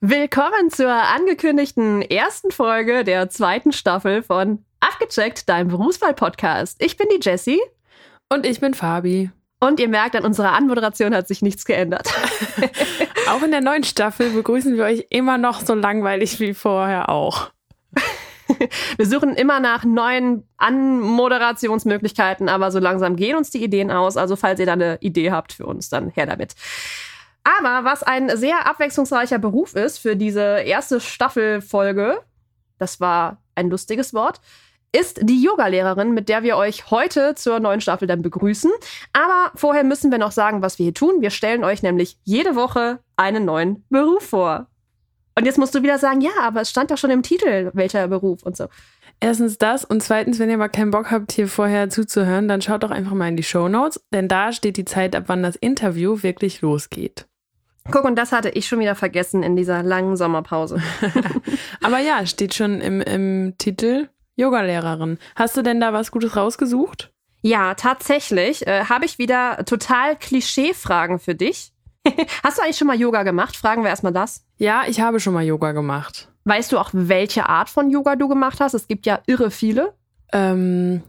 Willkommen zur angekündigten ersten Folge der zweiten Staffel von Abgecheckt, deinem Berufswahl-Podcast. Ich bin die Jessie. Und ich bin Fabi. Und ihr merkt, an unserer Anmoderation hat sich nichts geändert. auch in der neuen Staffel begrüßen wir euch immer noch so langweilig wie vorher auch. Wir suchen immer nach neuen Anmoderationsmöglichkeiten, aber so langsam gehen uns die Ideen aus. Also falls ihr da eine Idee habt für uns, dann her damit. Aber was ein sehr abwechslungsreicher Beruf ist für diese erste Staffelfolge, das war ein lustiges Wort, ist die Yogalehrerin, mit der wir euch heute zur neuen Staffel dann begrüßen. Aber vorher müssen wir noch sagen, was wir hier tun. Wir stellen euch nämlich jede Woche einen neuen Beruf vor. Und jetzt musst du wieder sagen, ja, aber es stand doch schon im Titel, welcher Beruf und so. Erstens das und zweitens, wenn ihr mal keinen Bock habt, hier vorher zuzuhören, dann schaut doch einfach mal in die Show Notes, denn da steht die Zeit, ab wann das Interview wirklich losgeht. Guck, und das hatte ich schon wieder vergessen in dieser langen Sommerpause. Aber ja, steht schon im, im Titel Yogalehrerin. Hast du denn da was Gutes rausgesucht? Ja, tatsächlich äh, habe ich wieder total Klischee-Fragen für dich. Hast du eigentlich schon mal Yoga gemacht? Fragen wir erstmal das. Ja, ich habe schon mal Yoga gemacht. Weißt du auch, welche Art von Yoga du gemacht hast? Es gibt ja irre viele. Ähm,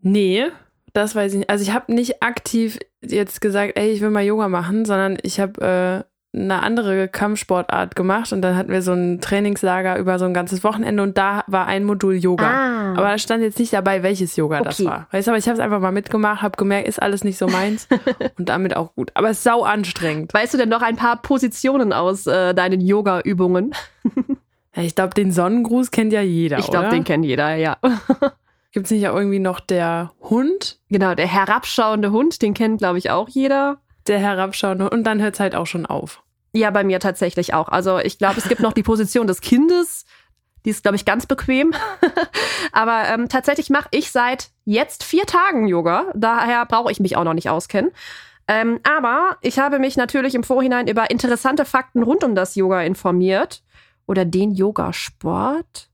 nee, das weiß ich nicht. Also ich habe nicht aktiv jetzt gesagt, ey, ich will mal Yoga machen, sondern ich habe äh, eine andere Kampfsportart gemacht und dann hatten wir so ein Trainingslager über so ein ganzes Wochenende und da war ein Modul Yoga. Ah. Aber da stand jetzt nicht dabei, welches Yoga okay. das war. Weißt du, aber ich habe es einfach mal mitgemacht, habe gemerkt, ist alles nicht so meins und damit auch gut. Aber es ist sau anstrengend. Weißt du denn noch ein paar Positionen aus äh, deinen Yoga-Übungen? ich glaube, den Sonnengruß kennt ja jeder. Ich glaube, den kennt jeder, ja. Gibt es nicht auch irgendwie noch der Hund? Genau, der herabschauende Hund, den kennt, glaube ich, auch jeder der herabschauende und dann hört es halt auch schon auf. Ja, bei mir tatsächlich auch. Also ich glaube, es gibt noch die Position des Kindes. Die ist, glaube ich, ganz bequem. Aber ähm, tatsächlich mache ich seit jetzt vier Tagen Yoga. Daher brauche ich mich auch noch nicht auskennen. Ähm, aber ich habe mich natürlich im Vorhinein über interessante Fakten rund um das Yoga informiert. Oder den Yogasport.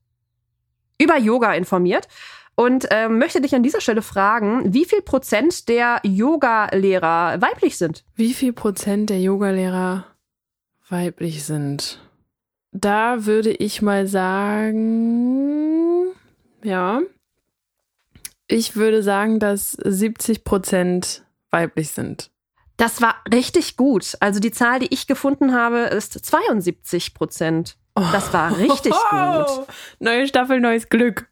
Über Yoga informiert und äh, möchte dich an dieser Stelle fragen, wie viel Prozent der Yoga-Lehrer weiblich sind? Wie viel Prozent der Yoga-Lehrer weiblich sind? Da würde ich mal sagen, ja, ich würde sagen, dass 70 Prozent weiblich sind. Das war richtig gut. Also die Zahl, die ich gefunden habe, ist 72 Prozent. Das war richtig oh, gut. Neue Staffel, neues Glück.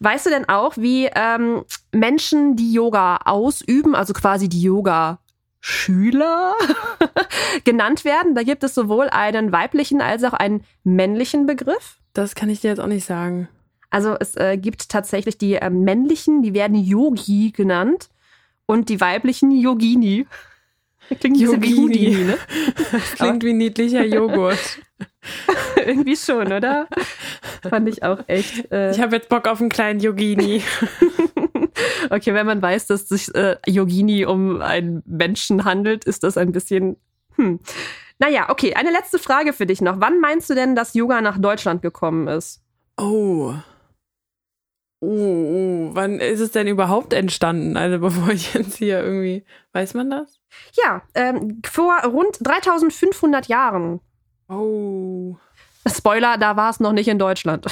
Weißt du denn auch, wie ähm, Menschen, die Yoga ausüben, also quasi die Yoga Schüler genannt werden. Da gibt es sowohl einen weiblichen als auch einen männlichen Begriff. Das kann ich dir jetzt auch nicht sagen. Also es äh, gibt tatsächlich die äh, männlichen, die werden Yogi genannt und die weiblichen Yogini. Klingt wie Houdini, ne? Klingt wie niedlicher Joghurt. Irgendwie schon, oder? Fand ich auch echt. Äh ich habe jetzt Bock auf einen kleinen Yogini. okay, wenn man weiß, dass sich äh, Yogini um einen Menschen handelt, ist das ein bisschen. Hm. Naja, okay, eine letzte Frage für dich noch. Wann meinst du denn, dass Yoga nach Deutschland gekommen ist? Oh. Oh, oh, wann ist es denn überhaupt entstanden? Also bevor ich jetzt hier irgendwie, weiß man das? Ja, ähm, vor rund 3500 Jahren. Oh. Spoiler, da war es noch nicht in Deutschland.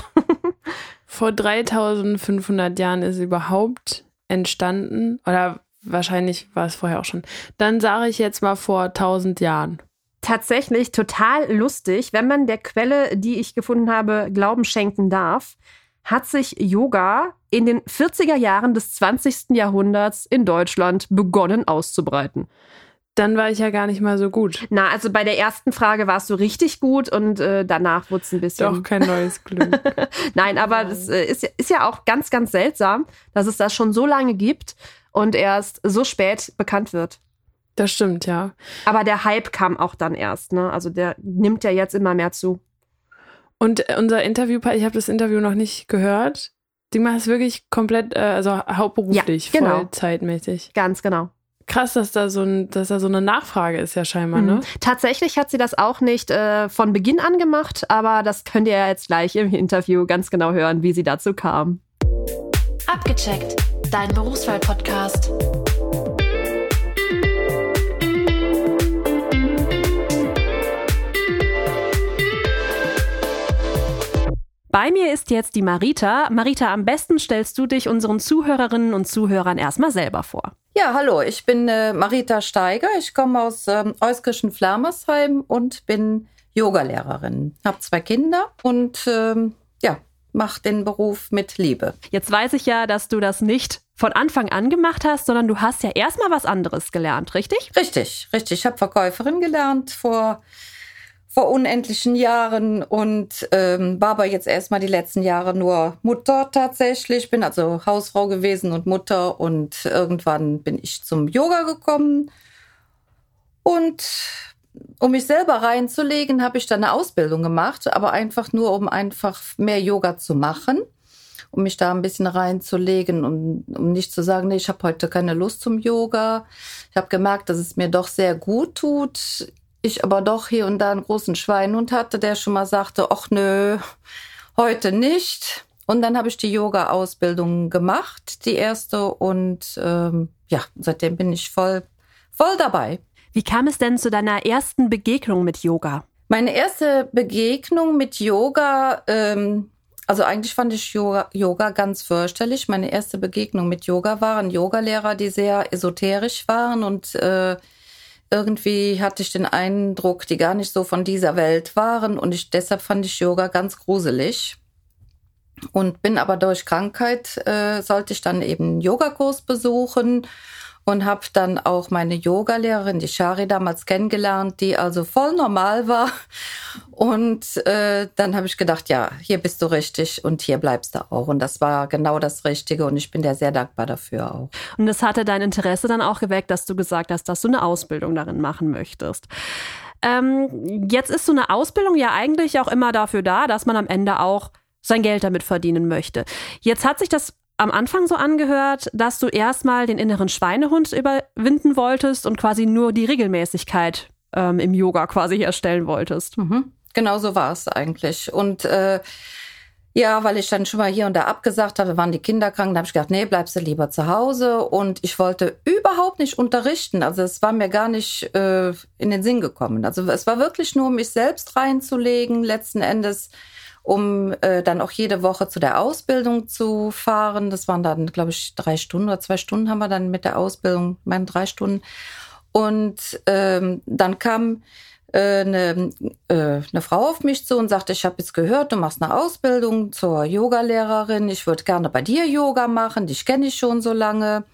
vor 3500 Jahren ist es überhaupt entstanden oder wahrscheinlich war es vorher auch schon. Dann sage ich jetzt mal vor 1000 Jahren. Tatsächlich total lustig, wenn man der Quelle, die ich gefunden habe, Glauben schenken darf hat sich Yoga in den 40er Jahren des 20. Jahrhunderts in Deutschland begonnen auszubreiten. Dann war ich ja gar nicht mal so gut. Na, also bei der ersten Frage warst du richtig gut und äh, danach wurde es ein bisschen. Doch kein neues Glück. Nein, aber das äh, ist, ist ja auch ganz, ganz seltsam, dass es das schon so lange gibt und erst so spät bekannt wird. Das stimmt, ja. Aber der Hype kam auch dann erst, ne? Also der nimmt ja jetzt immer mehr zu. Und unser Interview, ich habe das Interview noch nicht gehört. Die macht es wirklich komplett, äh, also hauptberuflich, ja, genau. vollzeitmäßig. Ganz genau. Krass, dass da so ein, dass da so eine Nachfrage ist ja scheinbar, ne? mhm. Tatsächlich hat sie das auch nicht äh, von Beginn an gemacht, aber das könnt ihr ja jetzt gleich im Interview ganz genau hören, wie sie dazu kam. Abgecheckt, dein Berufswahl-Podcast. Bei mir ist jetzt die Marita. Marita, am besten stellst du dich unseren Zuhörerinnen und Zuhörern erstmal selber vor. Ja, hallo, ich bin äh, Marita Steiger. Ich komme aus ähm, Euskirchen Flamersheim und bin Yogalehrerin. Habe zwei Kinder und ähm, ja, mache den Beruf mit Liebe. Jetzt weiß ich ja, dass du das nicht von Anfang an gemacht hast, sondern du hast ja erstmal was anderes gelernt, richtig? Richtig, richtig. Ich habe Verkäuferin gelernt vor vor unendlichen Jahren und ähm, war aber jetzt erstmal die letzten Jahre nur Mutter tatsächlich. Bin also Hausfrau gewesen und Mutter und irgendwann bin ich zum Yoga gekommen. Und um mich selber reinzulegen, habe ich dann eine Ausbildung gemacht, aber einfach nur, um einfach mehr Yoga zu machen, um mich da ein bisschen reinzulegen und um nicht zu sagen, nee, ich habe heute keine Lust zum Yoga. Ich habe gemerkt, dass es mir doch sehr gut tut ich aber doch hier und da einen großen Schweinhund hatte, der schon mal sagte, ach nö, heute nicht. Und dann habe ich die Yoga-Ausbildung gemacht, die erste. Und ähm, ja, seitdem bin ich voll, voll dabei. Wie kam es denn zu deiner ersten Begegnung mit Yoga? Meine erste Begegnung mit Yoga, ähm, also eigentlich fand ich Yoga, Yoga ganz fürchterlich. Meine erste Begegnung mit Yoga waren Yogalehrer, die sehr esoterisch waren und äh, irgendwie hatte ich den Eindruck, die gar nicht so von dieser Welt waren und ich deshalb fand ich Yoga ganz gruselig. Und bin aber durch Krankheit äh, sollte ich dann eben einen Yogakurs besuchen und habe dann auch meine Yogalehrerin, die Shari, damals kennengelernt, die also voll normal war. Und äh, dann habe ich gedacht, ja, hier bist du richtig und hier bleibst du auch. Und das war genau das Richtige und ich bin dir sehr dankbar dafür auch. Und das hatte dein Interesse dann auch geweckt, dass du gesagt hast, dass du eine Ausbildung darin machen möchtest. Ähm, jetzt ist so eine Ausbildung ja eigentlich auch immer dafür da, dass man am Ende auch sein Geld damit verdienen möchte. Jetzt hat sich das am Anfang so angehört, dass du erstmal den inneren Schweinehund überwinden wolltest und quasi nur die Regelmäßigkeit ähm, im Yoga quasi herstellen wolltest. Mhm. Genau so war es eigentlich. Und äh, ja, weil ich dann schon mal hier und da abgesagt habe, waren die Kinder krank, da habe ich gedacht, nee, bleibst du lieber zu Hause. Und ich wollte überhaupt nicht unterrichten. Also es war mir gar nicht äh, in den Sinn gekommen. Also es war wirklich nur, mich selbst reinzulegen, letzten Endes um äh, dann auch jede Woche zu der Ausbildung zu fahren. Das waren dann, glaube ich, drei Stunden oder zwei Stunden haben wir dann mit der Ausbildung, meinen drei Stunden. Und ähm, dann kam äh, eine, äh, eine Frau auf mich zu und sagte, ich habe jetzt gehört, du machst eine Ausbildung zur Yogalehrerin. Ich würde gerne bei dir Yoga machen, dich kenne ich schon so lange.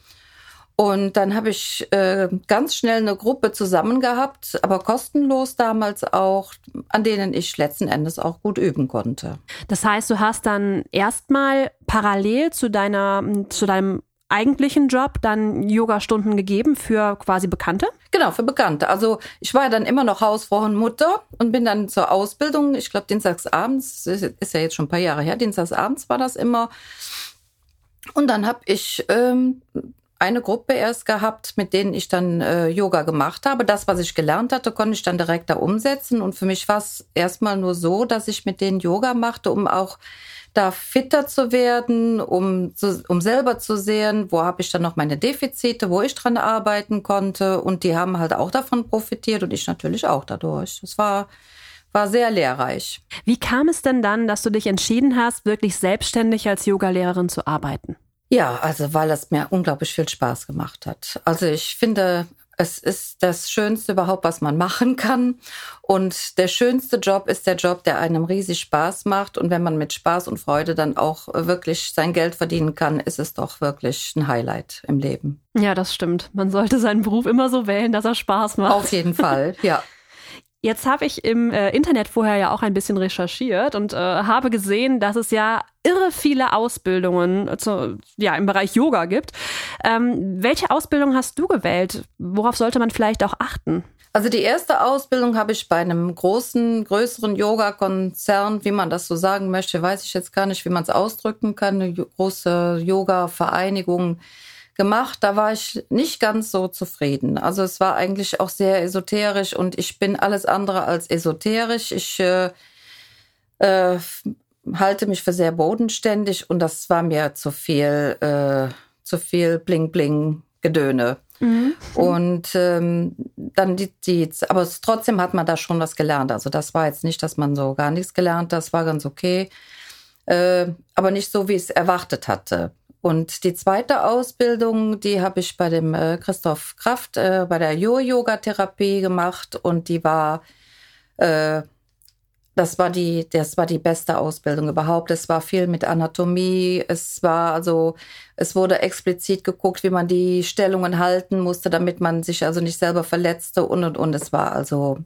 Und dann habe ich äh, ganz schnell eine Gruppe zusammen gehabt, aber kostenlos damals auch, an denen ich letzten Endes auch gut üben konnte. Das heißt, du hast dann erstmal parallel zu deiner, zu deinem eigentlichen Job dann Yoga-Stunden gegeben für quasi Bekannte? Genau, für Bekannte. Also ich war ja dann immer noch Hausfrau und Mutter und bin dann zur Ausbildung, ich glaube dienstagsabends, ist ja jetzt schon ein paar Jahre her, dienstagsabends war das immer. Und dann habe ich ähm, eine Gruppe erst gehabt, mit denen ich dann äh, Yoga gemacht habe. Das, was ich gelernt hatte, konnte ich dann direkt da umsetzen. Und für mich war es erstmal nur so, dass ich mit denen Yoga machte, um auch da fitter zu werden, um, zu, um selber zu sehen, wo habe ich dann noch meine Defizite, wo ich dran arbeiten konnte. Und die haben halt auch davon profitiert und ich natürlich auch dadurch. Das war, war sehr lehrreich. Wie kam es denn dann, dass du dich entschieden hast, wirklich selbstständig als Yogalehrerin zu arbeiten? Ja, also weil es mir unglaublich viel Spaß gemacht hat. Also ich finde, es ist das Schönste überhaupt, was man machen kann. Und der schönste Job ist der Job, der einem riesig Spaß macht. Und wenn man mit Spaß und Freude dann auch wirklich sein Geld verdienen kann, ist es doch wirklich ein Highlight im Leben. Ja, das stimmt. Man sollte seinen Beruf immer so wählen, dass er Spaß macht. Auf jeden Fall, ja. Jetzt habe ich im äh, Internet vorher ja auch ein bisschen recherchiert und äh, habe gesehen, dass es ja irre viele Ausbildungen zu, ja, im Bereich Yoga gibt. Ähm, welche Ausbildung hast du gewählt? Worauf sollte man vielleicht auch achten? Also die erste Ausbildung habe ich bei einem großen, größeren Yoga-Konzern, wie man das so sagen möchte, weiß ich jetzt gar nicht, wie man es ausdrücken kann, eine große Yoga-Vereinigung gemacht. Da war ich nicht ganz so zufrieden. Also es war eigentlich auch sehr esoterisch und ich bin alles andere als esoterisch. Ich äh, äh, halte mich für sehr bodenständig und das war mir zu viel, äh, zu viel Bling Bling Gedöne. Mhm. Und ähm, dann die, die, aber es, trotzdem hat man da schon was gelernt. Also das war jetzt nicht, dass man so gar nichts gelernt, das war ganz okay. äh, aber nicht so, wie ich es erwartet hatte. Und die zweite Ausbildung, die habe ich bei dem äh, Christoph Kraft äh, bei der Yoga-Therapie gemacht und die war, äh, das war die, das war die beste Ausbildung überhaupt. Es war viel mit Anatomie. Es war also, es wurde explizit geguckt, wie man die Stellungen halten musste, damit man sich also nicht selber verletzte und und und. Es war also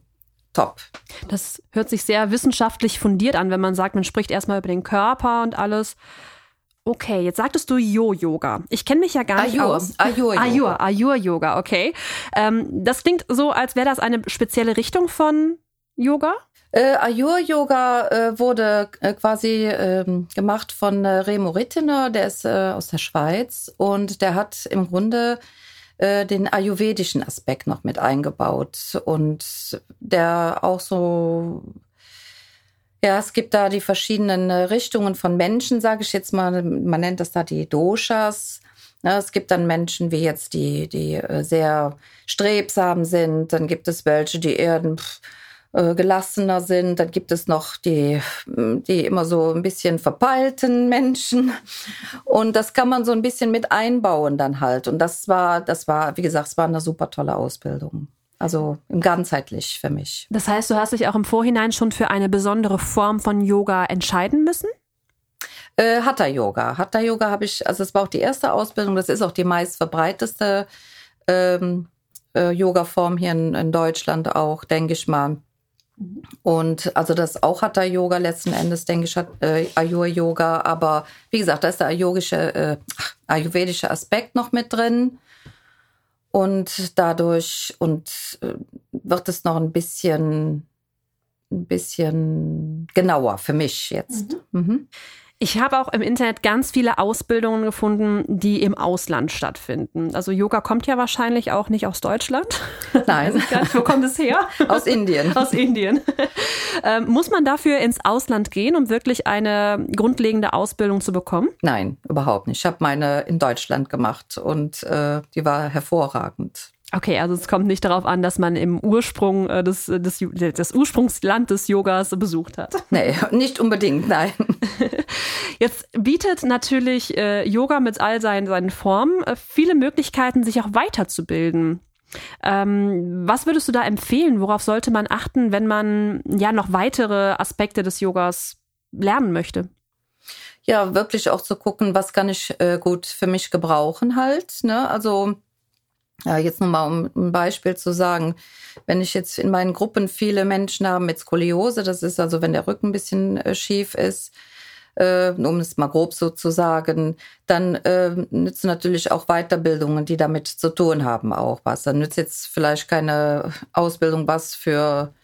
top. Das hört sich sehr wissenschaftlich fundiert an, wenn man sagt, man spricht erstmal über den Körper und alles. Okay, jetzt sagtest du Yo-Yoga. Ich kenne mich ja gar nicht Ayur, aus. Ayur-Yoga. Ayur, Ayur-Yoga, okay. Ähm, das klingt so, als wäre das eine spezielle Richtung von Yoga. Äh, Ayur-Yoga äh, wurde äh, quasi ähm, gemacht von äh, Remo Rittener, der ist äh, aus der Schweiz und der hat im Grunde äh, den ayurvedischen Aspekt noch mit eingebaut und der auch so ja, es gibt da die verschiedenen äh, Richtungen von Menschen, sage ich jetzt mal. Man nennt das da die Doshas. Ja, es gibt dann Menschen wie jetzt, die, die äh, sehr strebsam sind. Dann gibt es welche, die eher äh, gelassener sind. Dann gibt es noch die, die immer so ein bisschen verpeilten Menschen. Und das kann man so ein bisschen mit einbauen dann halt. Und das war, das war, wie gesagt, es war eine super tolle Ausbildung. Also ganzheitlich für mich. Das heißt, du hast dich auch im Vorhinein schon für eine besondere Form von Yoga entscheiden müssen? Äh, Hatha Yoga. Hatha Yoga habe ich, also es war auch die erste Ausbildung, das ist auch die meist verbreiteste ähm, äh, Yoga-Form hier in, in Deutschland auch, denke ich mal. Und also das auch Hatha Yoga letzten Endes, denke ich, hat äh, Ayur Yoga, aber wie gesagt, da ist der ayurgische, äh, ayurvedische Aspekt noch mit drin. Und dadurch und äh, wird es noch ein bisschen, ein bisschen genauer für mich jetzt. Mhm. Mhm. Ich habe auch im Internet ganz viele Ausbildungen gefunden, die im Ausland stattfinden. Also Yoga kommt ja wahrscheinlich auch nicht aus Deutschland. Nein. Nicht, wo kommt es her? Aus Indien. aus Indien. Ähm, muss man dafür ins Ausland gehen, um wirklich eine grundlegende Ausbildung zu bekommen? Nein, überhaupt nicht. Ich habe meine in Deutschland gemacht und äh, die war hervorragend. Okay, also es kommt nicht darauf an, dass man im Ursprung äh, des, des, des Ursprungsland des Yogas besucht hat. Nee, nicht unbedingt, nein. Jetzt bietet natürlich äh, Yoga mit all seinen, seinen Formen äh, viele Möglichkeiten, sich auch weiterzubilden. Ähm, was würdest du da empfehlen? Worauf sollte man achten, wenn man ja noch weitere Aspekte des Yogas lernen möchte? Ja, wirklich auch zu gucken, was kann ich äh, gut für mich gebrauchen halt. Ne? Also ja, jetzt nur mal um ein Beispiel zu sagen, wenn ich jetzt in meinen Gruppen viele Menschen habe mit Skoliose, das ist also, wenn der Rücken ein bisschen äh, schief ist, äh, um es mal grob so zu sagen, dann äh, nützen natürlich auch Weiterbildungen, die damit zu tun haben, auch was. Dann nützt jetzt vielleicht keine Ausbildung was für,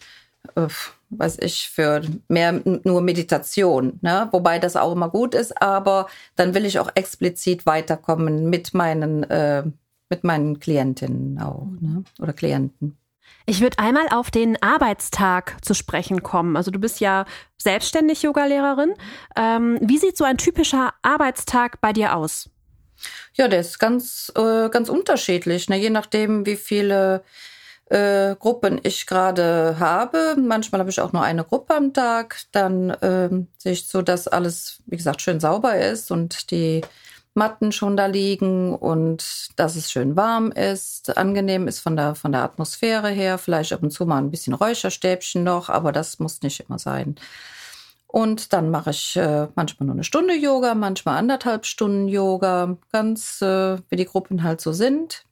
äh, weiß ich, für mehr nur Meditation, ne? wobei das auch immer gut ist, aber dann will ich auch explizit weiterkommen mit meinen äh, mit meinen Klientinnen auch ne? oder Klienten. Ich würde einmal auf den Arbeitstag zu sprechen kommen. Also du bist ja selbstständig Yogalehrerin. Ähm, wie sieht so ein typischer Arbeitstag bei dir aus? Ja, der ist ganz, äh, ganz unterschiedlich, ne? je nachdem, wie viele äh, Gruppen ich gerade habe. Manchmal habe ich auch nur eine Gruppe am Tag. Dann äh, sehe ich so, dass alles, wie gesagt, schön sauber ist und die Matten schon da liegen und dass es schön warm ist, angenehm ist von der, von der Atmosphäre her. Vielleicht ab und zu mal ein bisschen Räucherstäbchen noch, aber das muss nicht immer sein. Und dann mache ich äh, manchmal nur eine Stunde Yoga, manchmal anderthalb Stunden Yoga, ganz äh, wie die Gruppen halt so sind.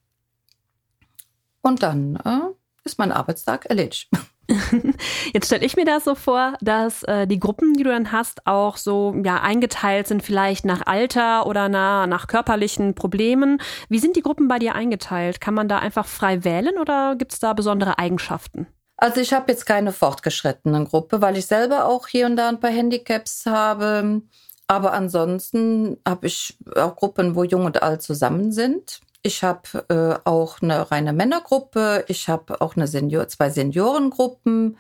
Und dann äh, ist mein Arbeitstag erledigt. Jetzt stelle ich mir das so vor, dass äh, die Gruppen, die du dann hast, auch so ja eingeteilt sind, vielleicht nach Alter oder nach, nach körperlichen Problemen. Wie sind die Gruppen bei dir eingeteilt? Kann man da einfach frei wählen oder gibt es da besondere Eigenschaften? Also ich habe jetzt keine fortgeschrittenen Gruppe, weil ich selber auch hier und da ein paar Handicaps habe. Aber ansonsten habe ich auch Gruppen, wo jung und alt zusammen sind. Ich habe äh, auch eine reine Männergruppe. Ich habe auch eine Senior, zwei Seniorengruppen.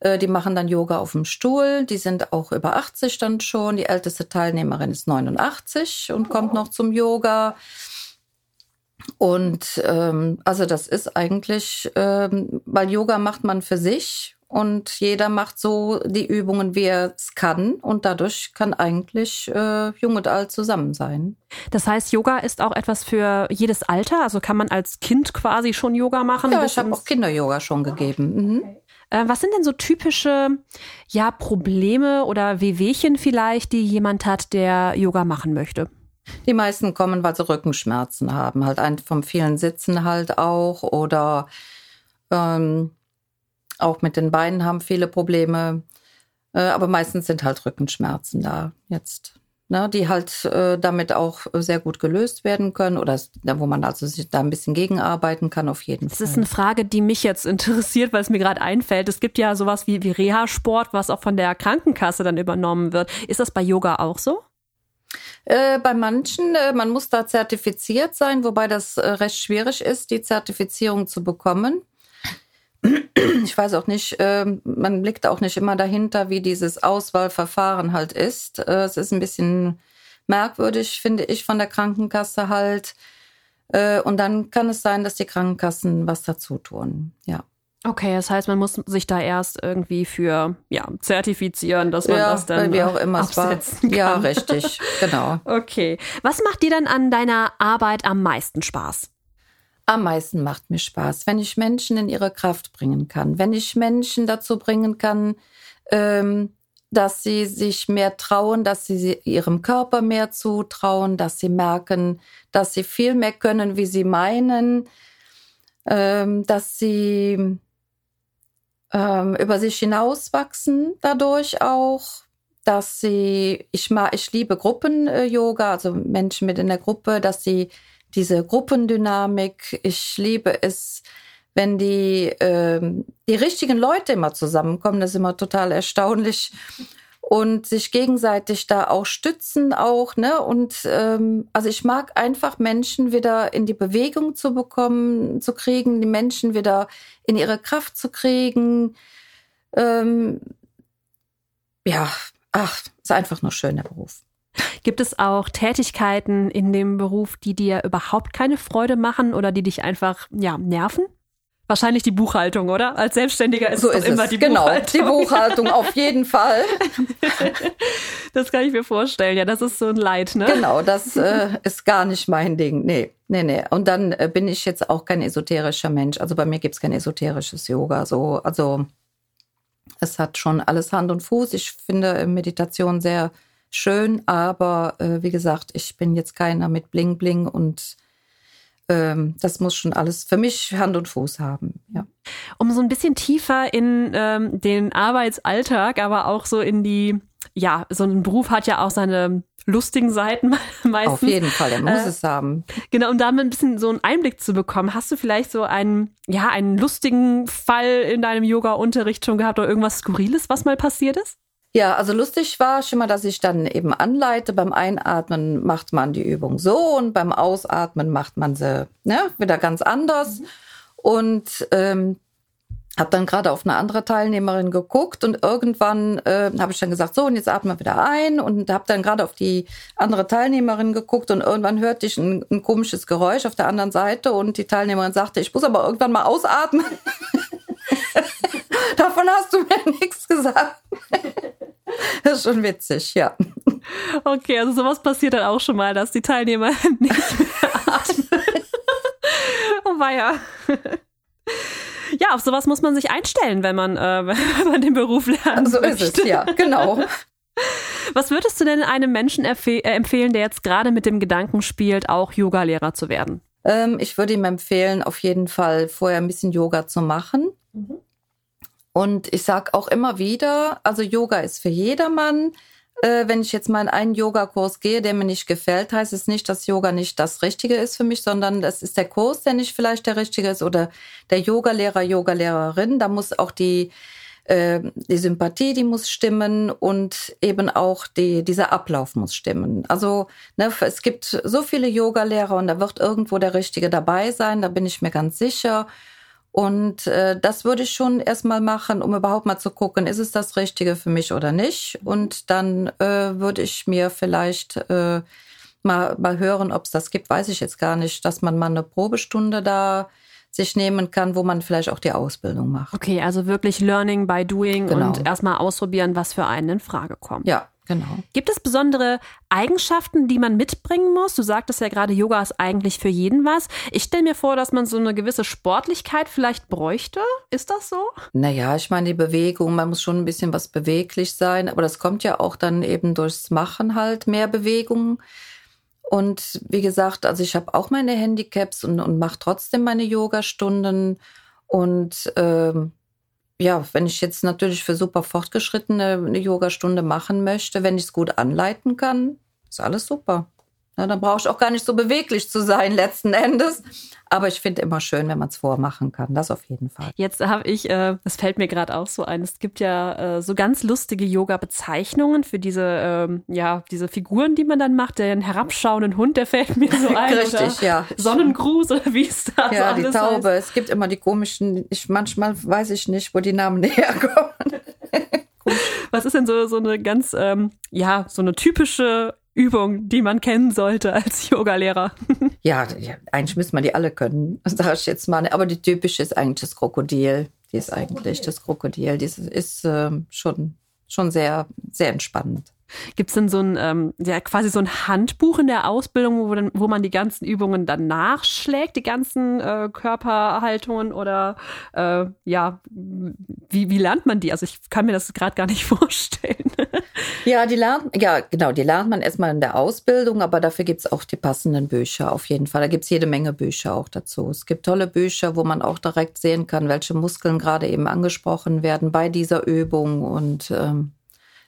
Äh, die machen dann Yoga auf dem Stuhl. Die sind auch über 80 dann schon. Die älteste Teilnehmerin ist 89 und kommt noch zum Yoga. Und ähm, also das ist eigentlich, ähm, weil Yoga macht man für sich und jeder macht so die Übungen, wie er es kann. Und dadurch kann eigentlich äh, jung und alt zusammen sein. Das heißt, Yoga ist auch etwas für jedes Alter? Also kann man als Kind quasi schon Yoga machen? Ja, ich habe auch Kinder-Yoga schon gegeben. Mhm. Äh, was sind denn so typische ja, Probleme oder Wehwehchen vielleicht, die jemand hat, der Yoga machen möchte? Die meisten kommen, weil sie Rückenschmerzen haben, halt ein, vom vielen Sitzen halt auch oder ähm, auch mit den Beinen haben viele Probleme. Äh, aber meistens sind halt Rückenschmerzen da jetzt. Ne, die halt äh, damit auch sehr gut gelöst werden können oder wo man also sich da ein bisschen gegenarbeiten kann, auf jeden das Fall. Das ist eine Frage, die mich jetzt interessiert, weil es mir gerade einfällt. Es gibt ja sowas wie, wie Reha-Sport, was auch von der Krankenkasse dann übernommen wird. Ist das bei Yoga auch so? Äh, bei manchen, äh, man muss da zertifiziert sein, wobei das äh, recht schwierig ist, die Zertifizierung zu bekommen ich weiß auch nicht, ähm, man blickt auch nicht immer dahinter, wie dieses Auswahlverfahren halt ist. Äh, es ist ein bisschen merkwürdig, finde ich, von der Krankenkasse halt. Äh, und dann kann es sein, dass die Krankenkassen was dazu tun. Ja. Okay, das heißt, man muss sich da erst irgendwie für ja, zertifizieren, dass man ja, das dann wie auch immer absetzen kann. Ja, richtig, genau. Okay. Was macht dir denn an deiner Arbeit am meisten Spaß? Am meisten macht mir Spaß, wenn ich Menschen in ihre Kraft bringen kann, wenn ich Menschen dazu bringen kann, ähm, dass sie sich mehr trauen, dass sie ihrem Körper mehr zutrauen, dass sie merken, dass sie viel mehr können, wie sie meinen, ähm, dass sie ähm, über sich hinauswachsen dadurch auch, dass sie, ich mag, ich liebe Gruppen-Yoga, also Menschen mit in der Gruppe, dass sie diese Gruppendynamik. Ich liebe es, wenn die, ähm, die richtigen Leute immer zusammenkommen. Das ist immer total erstaunlich. Und sich gegenseitig da auch stützen auch, ne? Und ähm, also ich mag einfach Menschen wieder in die Bewegung zu bekommen, zu kriegen, die Menschen wieder in ihre Kraft zu kriegen. Ähm, ja, ach, ist einfach nur schön, der Beruf. Gibt es auch Tätigkeiten in dem Beruf, die dir überhaupt keine Freude machen oder die dich einfach ja, nerven? Wahrscheinlich die Buchhaltung, oder? Als Selbstständiger ist so es ist immer es. die genau, Buchhaltung. die Buchhaltung auf jeden Fall. das kann ich mir vorstellen. Ja, das ist so ein Leid, ne? Genau, das äh, ist gar nicht mein Ding. Nee, nee, nee. Und dann äh, bin ich jetzt auch kein esoterischer Mensch. Also bei mir gibt's kein esoterisches Yoga. So, also es hat schon alles Hand und Fuß. Ich finde Meditation sehr schön, aber äh, wie gesagt, ich bin jetzt keiner mit Bling Bling und ähm, das muss schon alles für mich Hand und Fuß haben. Ja. Um so ein bisschen tiefer in ähm, den Arbeitsalltag, aber auch so in die, ja, so ein Beruf hat ja auch seine lustigen Seiten meistens. Auf jeden Fall, er muss Äh, es haben. Genau, um da mal ein bisschen so einen Einblick zu bekommen, hast du vielleicht so einen, ja, einen lustigen Fall in deinem Yoga-Unterricht schon gehabt oder irgendwas Skurriles, was mal passiert ist? Ja, also lustig war schon mal, dass ich dann eben anleite. Beim Einatmen macht man die Übung so und beim Ausatmen macht man sie ne, wieder ganz anders. Und ähm, habe dann gerade auf eine andere Teilnehmerin geguckt und irgendwann äh, habe ich dann gesagt, so und jetzt atmen wir wieder ein und habe dann gerade auf die andere Teilnehmerin geguckt und irgendwann hörte ich ein, ein komisches Geräusch auf der anderen Seite und die Teilnehmerin sagte, ich muss aber irgendwann mal ausatmen. Davon hast du mir nichts gesagt. Das ist schon witzig, ja. Okay, also sowas passiert dann auch schon mal, dass die Teilnehmer nicht mehr atmen. oh weia. Ja, auf sowas muss man sich einstellen, wenn man, äh, wenn man den Beruf lernen So möchte. ist es, ja, genau. Was würdest du denn einem Menschen äh, empfehlen, der jetzt gerade mit dem Gedanken spielt, auch Yogalehrer zu werden? Ähm, ich würde ihm empfehlen, auf jeden Fall vorher ein bisschen Yoga zu machen. Und ich sage auch immer wieder, also Yoga ist für jedermann. Äh, wenn ich jetzt mal in einen Yogakurs gehe, der mir nicht gefällt, heißt es nicht, dass Yoga nicht das Richtige ist für mich, sondern das ist der Kurs, der nicht vielleicht der Richtige ist oder der Yogalehrer, Yogalehrerin. Da muss auch die, äh, die Sympathie, die muss stimmen und eben auch die, dieser Ablauf muss stimmen. Also ne, es gibt so viele Yogalehrer und da wird irgendwo der Richtige dabei sein, da bin ich mir ganz sicher. Und äh, das würde ich schon erstmal machen, um überhaupt mal zu gucken, ist es das Richtige für mich oder nicht. Und dann äh, würde ich mir vielleicht äh, mal, mal hören, ob es das gibt, weiß ich jetzt gar nicht, dass man mal eine Probestunde da sich nehmen kann, wo man vielleicht auch die Ausbildung macht. Okay, also wirklich Learning by Doing Genau. und erstmal ausprobieren, was für einen in Frage kommt. Ja, genau. Gibt es besondere Eigenschaften, die man mitbringen muss? Du sagtest ja gerade, Yoga ist eigentlich für jeden was. Ich stelle mir vor, dass man so eine gewisse Sportlichkeit vielleicht bräuchte. Ist das so? Naja, ich meine, die Bewegung, man muss schon ein bisschen was beweglich sein, aber das kommt ja auch dann eben durchs Machen halt, mehr Bewegung. Und wie gesagt, also ich habe auch meine Handicaps und, und mache trotzdem meine Yogastunden. Und ähm, ja, wenn ich jetzt natürlich für super Fortgeschrittene eine Yogastunde machen möchte, wenn ich es gut anleiten kann, ist alles super. Ja, dann brauche ich auch gar nicht so beweglich zu sein letzten Endes. Aber ich finde immer schön, wenn man es vormachen kann. Das auf jeden Fall. Jetzt habe ich, äh, das fällt mir gerade auch so ein, es gibt ja äh, so ganz lustige Yoga-Bezeichnungen für diese, ähm, ja, diese Figuren, die man dann macht. Den herabschauenden Hund, der fällt mir so ein. Richtig, ja. Sonnengruß oder wie es da Ja, die Taube. heißt. Es gibt immer die komischen, ich manchmal weiß ich nicht, wo die Namen herkommen. Was ist denn so, so eine ganz, ähm, ja, so eine typische Übung, die man kennen sollte als Yogalehrer? Ja, eigentlich müsste man die alle können, sage ich jetzt mal. Aber die typische ist eigentlich das Krokodil. Die ist eigentlich das Krokodil. Die ist, ist ähm, schon, schon sehr, sehr entspannend. Gibt es denn so ein, ähm, ja, quasi so ein Handbuch in der Ausbildung, wo, dann, wo man die ganzen Übungen dann nachschlägt, die ganzen äh, Körperhaltungen oder äh, ja, wie, wie lernt man die? Also ich kann mir das gerade gar nicht vorstellen. Ja, die lernt, ja, genau, die lernt man erstmal in der Ausbildung, aber dafür gibt's auch die passenden Bücher auf jeden Fall. Da gibt's jede Menge Bücher auch dazu. Es gibt tolle Bücher, wo man auch direkt sehen kann, welche Muskeln gerade eben angesprochen werden bei dieser Übung. Und ähm,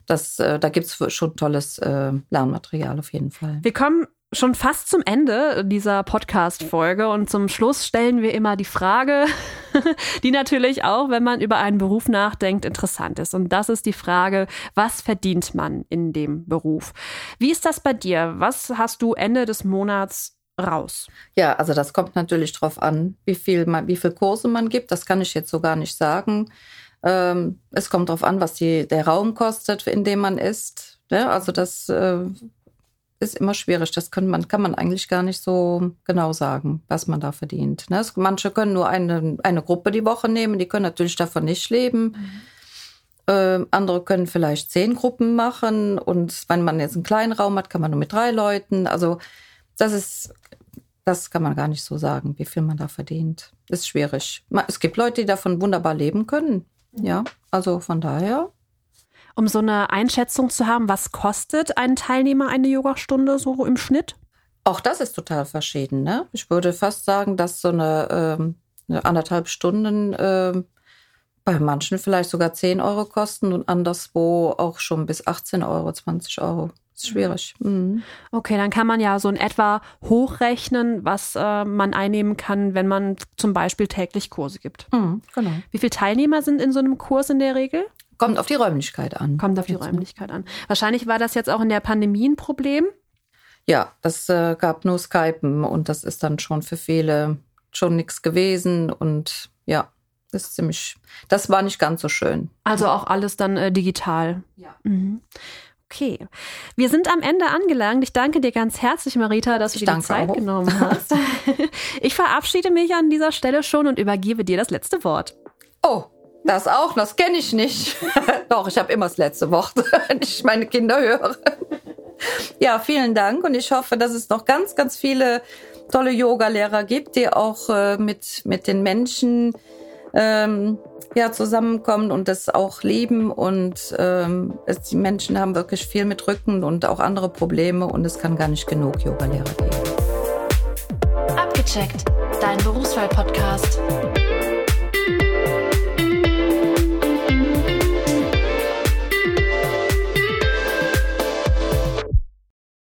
das, äh, da gibt's schon tolles äh, Lernmaterial auf jeden Fall. Wir kommen schon fast zum Ende dieser Podcast-Folge und zum Schluss stellen wir immer die Frage, die natürlich auch, wenn man über einen Beruf nachdenkt, interessant ist. Und das ist die Frage, was verdient man in dem Beruf? Wie ist das bei dir? Was hast du Ende des Monats raus? Ja, also das kommt natürlich drauf an, wie viel, man, wie viel Kurse man gibt. Das kann ich jetzt so gar nicht sagen. Ähm, es kommt drauf an, was die, der Raum kostet, in dem man ist. Ja, also das äh, ist immer schwierig. Das kann man, kann man eigentlich gar nicht so genau sagen, was man da verdient. Ne? Es, manche können nur eine, eine Gruppe die Woche nehmen, die können natürlich davon nicht leben. Ähm, andere können vielleicht zehn Gruppen machen und wenn man jetzt einen kleinen Raum hat, kann man nur mit drei Leuten. Also das ist, das kann man gar nicht so sagen, wie viel man da verdient. Ist schwierig. Es gibt Leute, die davon wunderbar leben können. Ja, also von daher. Um so eine Einschätzung zu haben, was kostet ein Teilnehmer eine Yogastunde so im Schnitt? Auch das ist total verschieden. Ne? Ich würde fast sagen, dass so eine, ähm, eine anderthalb Stunden ähm, bei manchen vielleicht sogar 10 Euro kosten und anderswo auch schon bis 18 Euro, 20 Euro. Schwierig. Mhm. Okay, dann kann man ja so in etwa hochrechnen, was äh, man einnehmen kann, wenn man zum Beispiel täglich Kurse gibt. Mhm, genau. Wie viele Teilnehmer sind in so einem Kurs in der Regel? Kommt auf die Räumlichkeit an. Kommt auf die Jetzt, ne? Räumlichkeit an. Wahrscheinlich war das jetzt auch in der Pandemie ein Problem. Ja, das äh, gab nur Skypen und das ist dann schon für viele schon nichts gewesen und ja, das ist ziemlich, das war nicht ganz so schön. Also auch alles dann äh, digital. Ja. Mhm. Okay. Wir sind am Ende angelangt. Ich danke dir ganz herzlich, Marita, dass Ich du dir die Zeit auch. genommen hast. Ich verabschiede mich an dieser Stelle schon und übergebe dir das letzte Wort. Oh, das auch, das kenne ich nicht. Doch, ich habe immer das letzte Wort, wenn ich meine Kinder höre. Ja, vielen Dank und ich hoffe, dass es noch ganz, ganz viele tolle Yoga-Lehrer gibt, die auch äh, mit, mit den Menschen ähm, ja, zusammenkommen und das auch lieben. Und ähm, es, die Menschen haben wirklich viel mit Rücken und auch andere Probleme und es kann gar nicht genug Yoga-Lehrer geben. Abgecheckt, dein Berufswahl-Podcast.